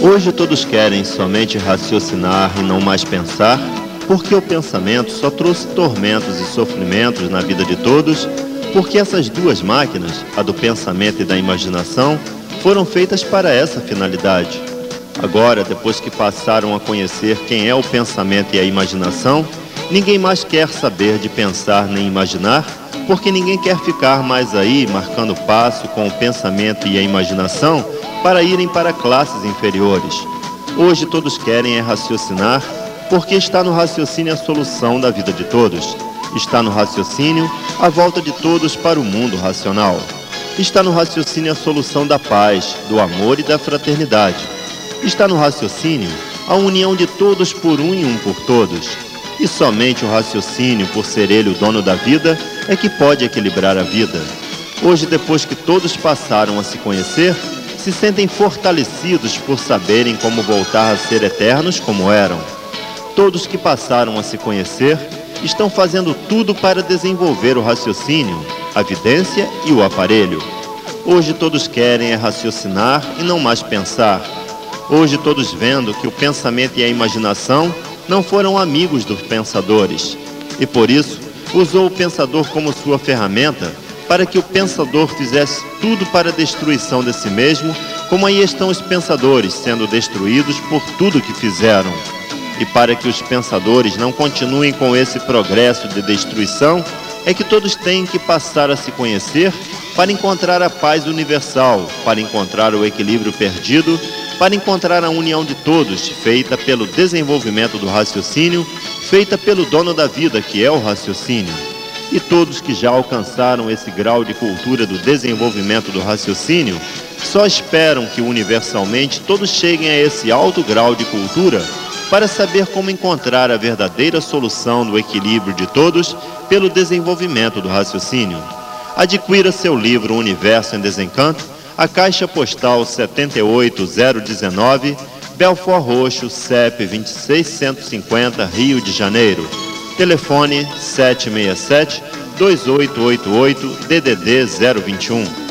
Hoje todos querem somente raciocinar e não mais pensar, porque o pensamento só trouxe tormentos e sofrimentos na vida de todos, porque essas duas máquinas, a do pensamento e da imaginação, foram feitas para essa finalidade. Agora, depois que passaram a conhecer quem é o pensamento e a imaginação, ninguém mais quer saber de pensar nem imaginar, porque ninguém quer ficar mais aí marcando passo com o pensamento e a imaginação para irem para classes inferiores. Hoje todos querem é raciocinar, porque está no raciocínio a solução da vida de todos. Está no raciocínio a volta de todos para o mundo racional. Está no raciocínio a solução da paz, do amor e da fraternidade. Está no raciocínio a união de todos por um e um por todos. E somente o raciocínio, por ser ele o dono da vida, é que pode equilibrar a vida. Hoje, depois que todos passaram a se conhecer, se sentem fortalecidos por saberem como voltar a ser eternos como eram. Todos que passaram a se conhecer estão fazendo tudo para desenvolver o raciocínio, a vidência e o aparelho. Hoje todos querem é raciocinar e não mais pensar. Hoje todos vendo que o pensamento e a imaginação não foram amigos dos pensadores, e por isso usou o pensador como sua ferramenta para que o pensador fizesse tudo para a destruição de si mesmo, como aí estão os pensadores sendo destruídos por tudo que fizeram. E para que os pensadores não continuem com esse progresso de destruição, é que todos têm que passar a se conhecer para encontrar a paz universal, para encontrar o equilíbrio perdido, para encontrar a união de todos, feita pelo desenvolvimento do raciocínio, feita pelo dono da vida, que é o raciocínio e todos que já alcançaram esse grau de cultura do desenvolvimento do raciocínio só esperam que universalmente todos cheguem a esse alto grau de cultura para saber como encontrar a verdadeira solução do equilíbrio de todos pelo desenvolvimento do raciocínio. Adquira seu livro Universo em Desencanto, a Caixa Postal 78019, Belfort Roxo, CEP 26150, Rio de Janeiro. Telefone 767 2888 DDD 021.